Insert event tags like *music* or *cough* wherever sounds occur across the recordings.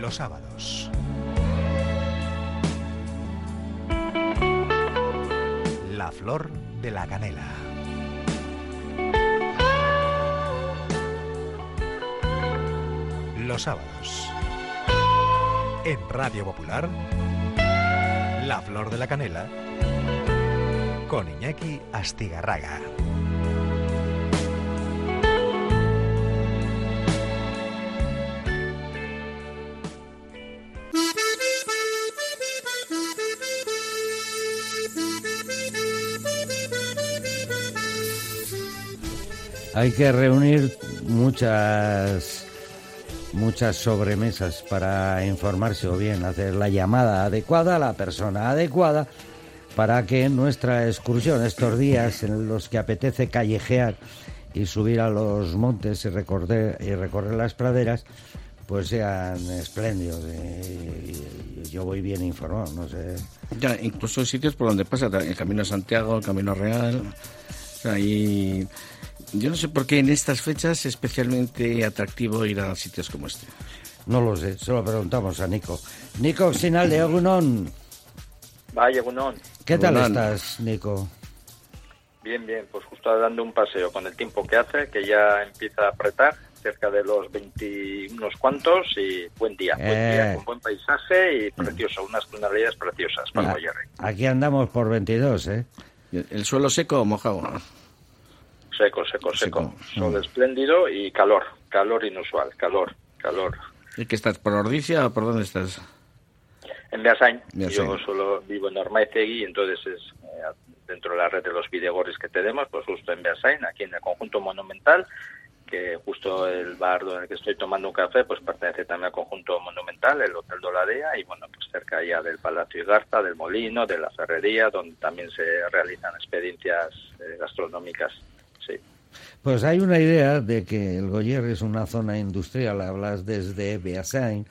Los sábados. La flor de la canela. Los sábados. En Radio Popular. La flor de la canela. Con Iñaki Astigarraga. Hay que reunir muchas muchas sobremesas para informarse o bien hacer la llamada adecuada a la persona adecuada para que nuestra excursión estos días en los que apetece callejear y subir a los montes y recorrer, y recorrer las praderas pues sean espléndidos. Yo voy bien informado no sé. Ya incluso sitios por donde pasa el camino a Santiago el camino real ahí yo no sé por qué en estas fechas es especialmente atractivo ir a sitios como este. No lo sé, se lo preguntamos a Nico. Nico Sinal de Agunón. Vaya, Agunón. ¿Qué tal estás, Nico? Bien, bien, pues justo dando un paseo con el tiempo que hace, que ya empieza a apretar, cerca de los 20 unos cuantos y buen día, buen día, eh. con buen paisaje y precioso, unas tonalidades preciosas para ah, Aquí andamos por 22, ¿eh? ¿El suelo seco o mojado? Seco, seco, seco. Sol espléndido y calor, calor inusual, calor, calor. ¿Y qué estás, por Ordicia o por dónde estás? En Beasain. Yo solo vivo en Ormaizegui y entonces es eh, dentro de la red de los videogores que tenemos, pues justo en Beasain, aquí en el conjunto monumental, que justo el bar donde que estoy tomando un café, pues pertenece también al conjunto monumental, el Hotel Doladea, y bueno, pues cerca ya del Palacio Garza, del Molino, de la Ferrería, donde también se realizan experiencias eh, gastronómicas pues hay una idea de que el Goyer es una zona industrial, hablas desde Beasain,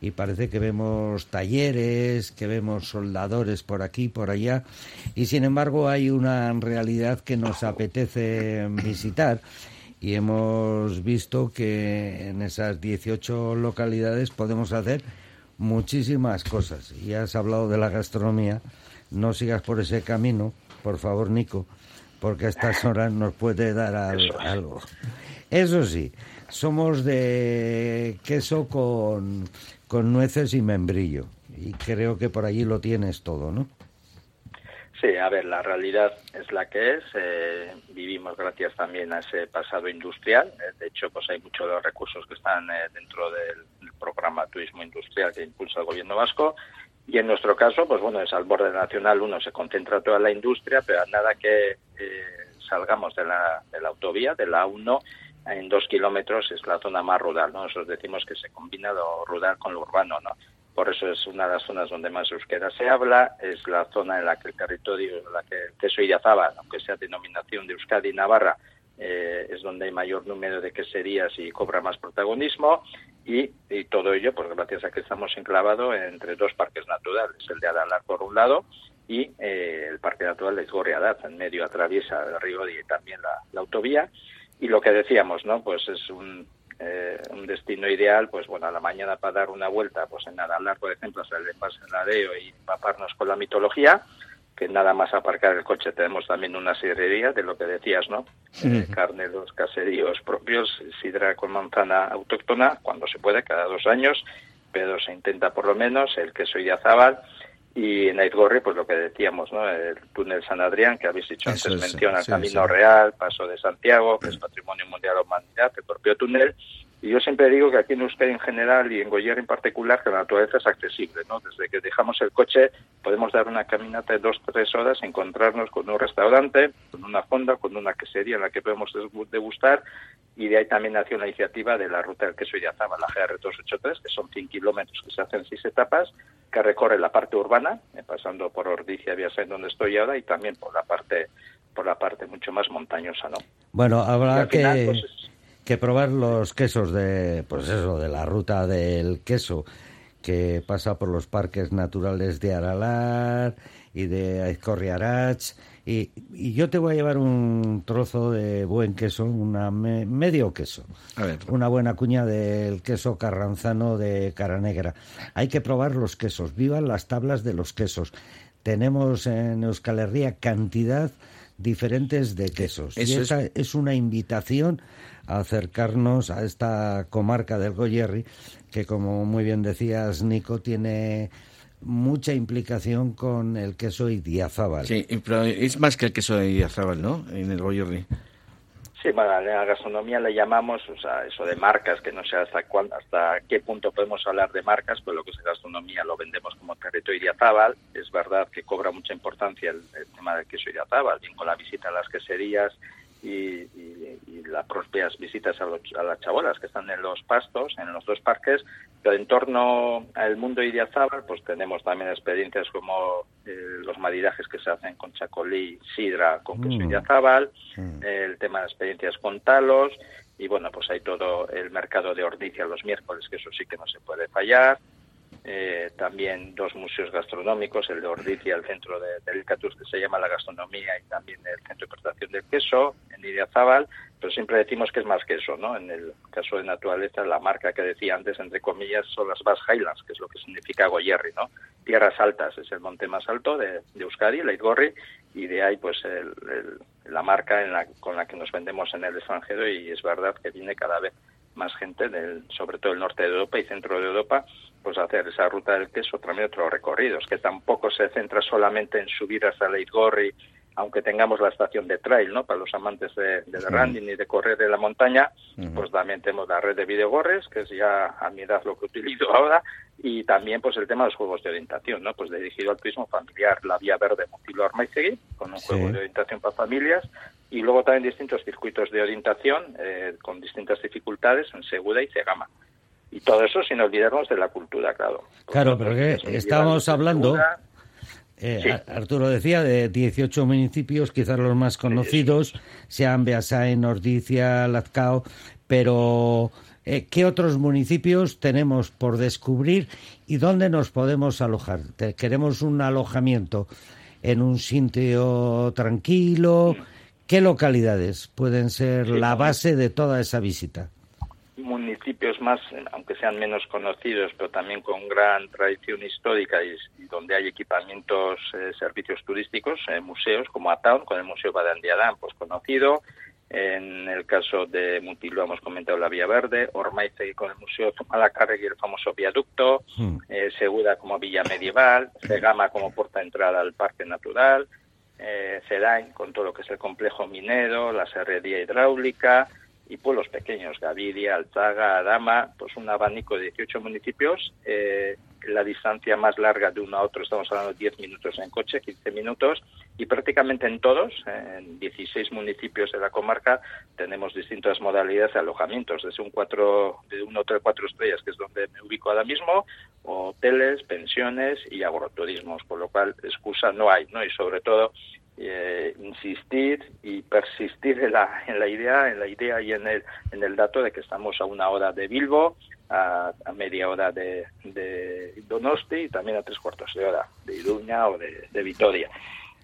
y parece que vemos talleres, que vemos soldadores por aquí, por allá, y sin embargo hay una realidad que nos apetece visitar y hemos visto que en esas 18 localidades podemos hacer muchísimas cosas. Y has hablado de la gastronomía, no sigas por ese camino, por favor, Nico, porque a estas horas nos puede dar algo. Eso sí, somos de queso con, con nueces y membrillo. Y creo que por allí lo tienes todo, ¿no? Sí, a ver, la realidad es la que es. Eh, vivimos gracias también a ese pasado industrial. Eh, de hecho, pues hay muchos de los recursos que están eh, dentro del, programa Turismo Industrial que impulsa el Gobierno vasco. Y en nuestro caso, pues bueno, es al borde nacional uno se concentra toda la industria, pero nada que salgamos de la, de la autovía, de la 1, en dos kilómetros es la zona más rural, ¿no? Nosotros decimos que se combina lo rural con lo urbano, ¿no? Por eso es una de las zonas donde más euskera se habla, es la zona en la que el territorio, en la que el queso Idiazábal, aunque sea denominación de Euskadi y Navarra, eh, es donde hay mayor número de queserías y cobra más protagonismo y, todo ello pues gracias a que estamos enclavados entre dos parques naturales, el de Aralar por un lado y eh, el Parque Natural de Gorriadat, en medio atraviesa el río y también la, autovía. Y lo que decíamos, ¿no? Pues es un, eh, un destino ideal, pues bueno, a la mañana para dar una vuelta, pues en Aralar, por ejemplo, hacer el Ladeo y empaparnos con la mitología, que nada más aparcar el coche tenemos también una sidrería de lo que decías, ¿no? Eh, carne, los caseríos propios, sidra con manzana autóctona, cuando se puede, cada dos años, pero se intenta por lo menos, el queso Idiazábal, y en Aizgorri, pues lo que decíamos, ¿no? El túnel San Adrián, que habéis dicho antes, menciona el Camino Real, Paso de Santiago, que es Patrimonio Mundial de la Humanidad, el propio túnel, y yo siempre digo que aquí en Euskadi en general y en Goyer en particular, que la naturaleza es accesible, ¿no? Desde que dejamos el coche podemos dar una caminata de dos, tres horas, encontrarnos con un restaurante, con una fonda, con una quesería en la que podemos degustar, y de ahí también nació la iniciativa de la ruta del queso Idiazaba, la GR283, que son 100 kilómetros que se hacen seis etapas, que recorre la parte urbana, eh, pasando por Ordicia, en donde estoy ahora, y también por la parte por la parte mucho más montañosa, ¿no? Bueno, habrá que... Pues, que probar los quesos de, pues eso, de la ruta del queso que pasa por los parques naturales de Aralar y de Aizcorriarach Y, yo te voy a llevar un trozo de buen queso, una medio queso. Una buena cuña del queso carranzano de cara negra. Hay que probar los quesos. Vivan las tablas de los quesos. Tenemos en Euskal Herria cantidad diferentes de quesos. y esa es... una invitación a acercarnos a esta comarca del Goyerri, que como muy bien decías, Nico, tiene mucha implicación con el queso Idiazábal. Sí, pero es más que el queso de Idiazábal, ¿no? En el Goyerri. Sí, bueno, en la gastronomía le llamamos, o sea, eso de marcas, que no sé hasta cuál, hasta qué punto podemos hablar de marcas, pues lo que es gastronomía lo vendemos como territorio Idiazábal. Es verdad que cobra mucha importancia el, tema del queso Idiazábal, bien con la visita a las queserías y, las propias visitas a, a, las chabolas que están en los pastos, en los dos parques, pero en torno al mundo Idiazábal, pues tenemos también experiencias como eh, los maridajes que se hacen con chacolí, sidra, con queso mm. Idiazábal, mm. el tema de experiencias con talos, y bueno, pues hay todo el mercado de Ordicia los miércoles, que eso sí que no se puede fallar, eh, también dos museos gastronómicos, el de Ordicia, el centro de, del Icatus que se llama la gastronomía y también el centro de preparación del queso en Idiazábal, pero siempre decimos que es más que eso, ¿no? En el caso de naturaleza, la marca que decía antes, entre comillas, son las Bass Highlands, que es lo que significa Goyerri, ¿no? Tierras altas, es el monte más alto de, de Euskadi, el Gorri, y de ahí pues la marca en la, con la que nos vendemos en el extranjero y es verdad que viene cada vez más gente, del, sobre todo el norte de Europa y centro de Europa, pues hacer esa ruta del queso, también otros recorridos, que tampoco se centra solamente en subir hasta Leitgorri, aunque tengamos la estación de trail, ¿no? Para los amantes de, del running y de correr de la montaña, pues también tenemos la red de videogorres, que es ya a mi edad lo que utilizo *laughs* ahora, y también pues el tema de los juegos de orientación, ¿no? Pues dirigido al turismo familiar, la Vía Verde Armaizegui, con un juego de orientación para familias, y luego también distintos circuitos de orientación eh, con distintas dificultades en Segura y Cegama. Y todo eso sin olvidarnos de la cultura, claro. claro, pero que estamos hablando... Eh, Arturo decía de 18 municipios, quizás los más conocidos, sean Beasain, Ordicia, Lazcao, pero eh, ¿qué otros municipios tenemos por descubrir y dónde nos podemos alojar? ¿Queremos un alojamiento en un sitio tranquilo? ¿Qué localidades pueden ser la base de toda esa visita? Municipios más, aunque sean menos conocidos, pero también con gran tradición histórica y, donde hay equipamientos, eh, servicios turísticos, eh, museos como Ataun, con el Museo Badandiadán, pues conocido. En el caso de Mutilo hemos comentado la Vía Verde, Ormaize con el Museo Zumalacárregui, el famoso viaducto, hmm. eh, Segura como Villa Medieval, Segama como puerta de entrada al Parque Natural, eh, Cedain con todo lo que es el complejo minero, la serrería hidráulica, y pueblos pequeños, Gaviria, Alzaga, Adama, pues un abanico de 18 municipios. Eh, la distancia más larga de uno a otro estamos hablando de 10 minutos en coche, 15 minutos, y prácticamente en todos, en 16 municipios de la comarca, tenemos distintas modalidades de alojamientos, desde un, cuatro, de un hotel cuatro estrellas, que es donde me ubico ahora mismo, hoteles, pensiones y agroturismos, por lo cual excusa no hay, ¿no? Y sobre todo eh, insistir y persistir en la, en la idea, en la idea y en el, en el dato de que estamos a una hora de Bilbo, a, media hora de, de, Donosti y también a tres cuartos de hora de Iruña o de, de Vitoria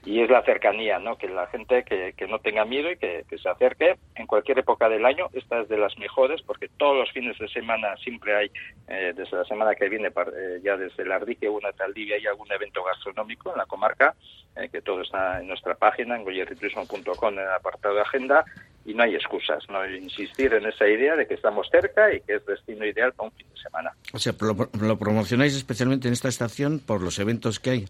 y es la cercanía, ¿no? Que la gente que, que no tenga miedo y que, se acerque en cualquier época del año. Esta es de las mejores porque todos los fines de semana siempre hay, eh, desde la semana que viene, eh, ya desde el Ardique una Taldivia, hay algún evento gastronómico en la comarca, eh, que todo está en nuestra página, en goyerritrismo.com, en el apartado de agenda, y no hay excusas, no insistir en esa idea de que estamos cerca y que es destino ideal para un fin de semana. O sea, lo promocionáis especialmente en esta estación por los eventos que hay.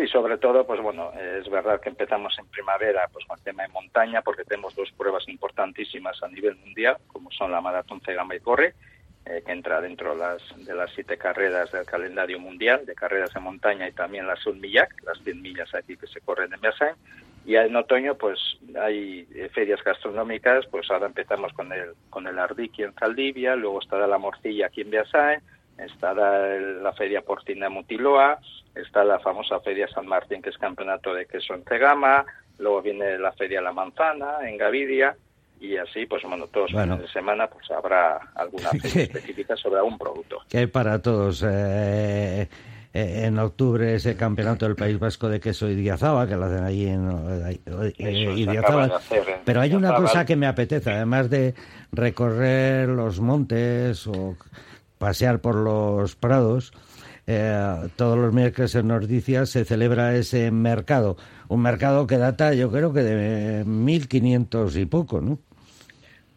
Sí, sobre todo, pues bueno, es verdad que empezamos en primavera pues con el tema de montaña, porque tenemos dos pruebas importantísimas a nivel mundial, como son la Maratón Cegama y Corre, eh, que entra dentro las, de las siete carreras del calendario mundial de carreras de montaña y también la Sunmillac, las 100 millas aquí que se corren en Beasain. Y en otoño, pues hay ferias gastronómicas, pues ahora empezamos con el, con el Ardiki en Zaldivia, luego estará la Morcilla aquí en Beasain, estará la Feria Porcina Mutiloa, está la famosa Feria San Martín, que es campeonato de queso en Tegama, luego viene la Feria La Manzana en Gaviria, y así, pues bueno, todos los fines de semana pues habrá alguna *laughs* feria específica sobre algún producto. Que hay para todos. Eh, eh, en octubre ese campeonato del País Vasco de queso Idiazaba, que lo hacen allí en Idiazaba. Pero hay una cosa que me apetece, además de recorrer los montes o pasear por los prados, eh, todos los miércoles en Nordicia se celebra ese mercado. Un mercado que data, yo creo que de 1500 y poco, ¿no?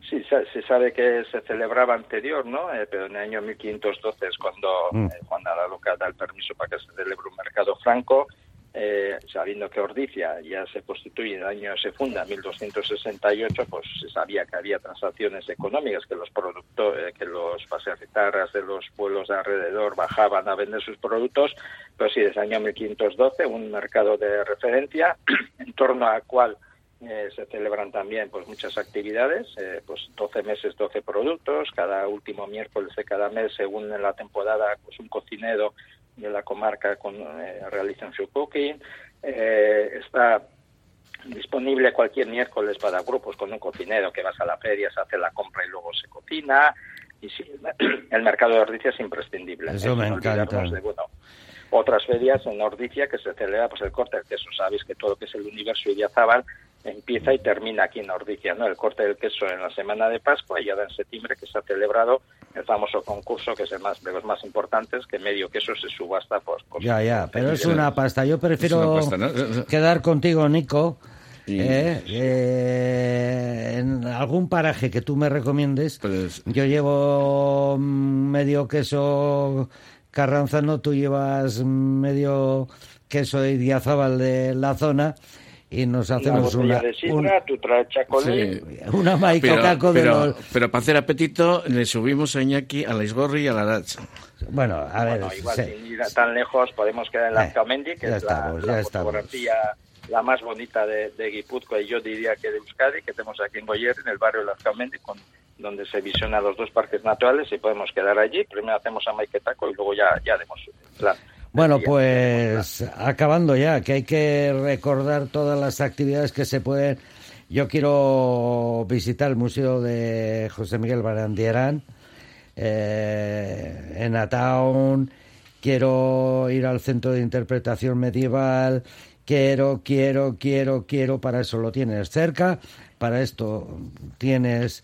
Sí, se sabe que se celebraba anterior, ¿no? Eh, pero en el año 1512 es cuando mm. eh, Juan Loca da el permiso para que se celebre un mercado franco eh, sabiendo que Ordicia ya se constituye en el año, se funda en 1268, pues se sabía que había transacciones económicas, que los productos, eh, que los paseafitarras de los pueblos de alrededor bajaban a vender sus productos, pero sí, desde el año 1512, un mercado de referencia *clears throat* en torno al cual eh, se celebran también pues muchas actividades, pues 12 meses, 12 productos, cada último miércoles de cada mes, según la temporada, pues un cocinero de la comarca con, eh, realizan su cooking. Eh, está disponible cualquier miércoles para grupos con un cocinero que vas a la feria, se hace la compra y luego se cocina. Y sí, *clears throat* el mercado de Ordicia es imprescindible. Eso me encanta. otras ferias en Ordicia que se celebra pues el corte del queso. Sabéis que todo lo que es el universo Idiazábal empieza y termina aquí en Ordicia, ¿no? El corte del queso en la semana de Pascua y ahora en septiembre que se ha celebrado el famoso concurso que es el más de los más importantes que medio queso se subasta pues, ya ya pero es una pasta. Yo prefiero quedar contigo Nico eh, eh, en algún paraje que tú me recomiendes pues yo llevo medio queso carranzano tú llevas medio queso de Idiazábal de la zona y nos hacemos una, de sidra, tú traes una maicocaco de los... pero para hacer apetito le subimos a Iñaki a la Isgorri y a la Dacha. Bueno, a ver... igual sin ir tan lejos podemos quedar en la eh, que es la, fotografía la más bonita de, de Guipúzcoa y yo diría que de Euskadi, que tenemos aquí en Goyer, en el barrio de Lazcamendi, con, donde se visiona los dos parques naturales y podemos quedar allí. Primero hacemos a Maiquetaco y luego ya, ya haremos plan. Bueno, pues acabando ya, que hay que recordar todas las actividades que se pueden. Yo quiero visitar el Museo de José Miguel Barandierán eh, en Ataun, quiero ir al Centro de Interpretación Medieval, quiero, quiero, quiero, quiero, para eso lo tienes cerca, para esto tienes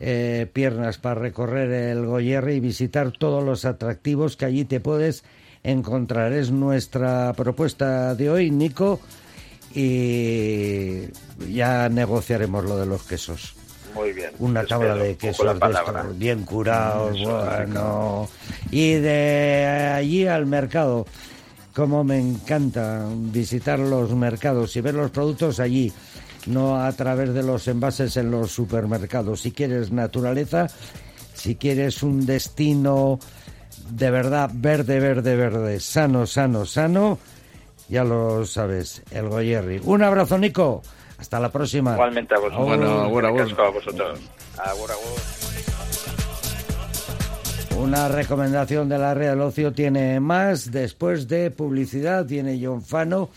eh, piernas para recorrer el Goyerri y visitar todos los atractivos que allí te puedes encontrar. Es nuestra propuesta de hoy, Nico, y ya negociaremos lo de los quesos. Muy bien. Una tabla de quesos bien curados, bueno. Y de allí al mercado, como me encanta visitar los mercados y ver los productos allí, no a través de los envases en los supermercados. Si quieres naturaleza, si quieres un destino de verdad verde, verde, verde, sano, sano, sano, ya lo sabes, el Goyerri. Un abrazo, Nico. Hasta la próxima. Igualmente a vosotros. Bueno, a vosotros. Una recomendación de la Real Ocio tiene más. Después de publicidad tiene John Fano.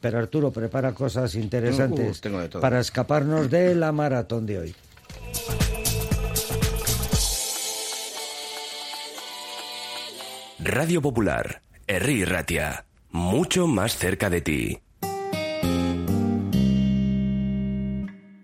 Pero Arturo prepara cosas interesantes uh, para escaparnos de la maratón de hoy. Radio Popular, Herri Ratia, mucho más cerca de ti.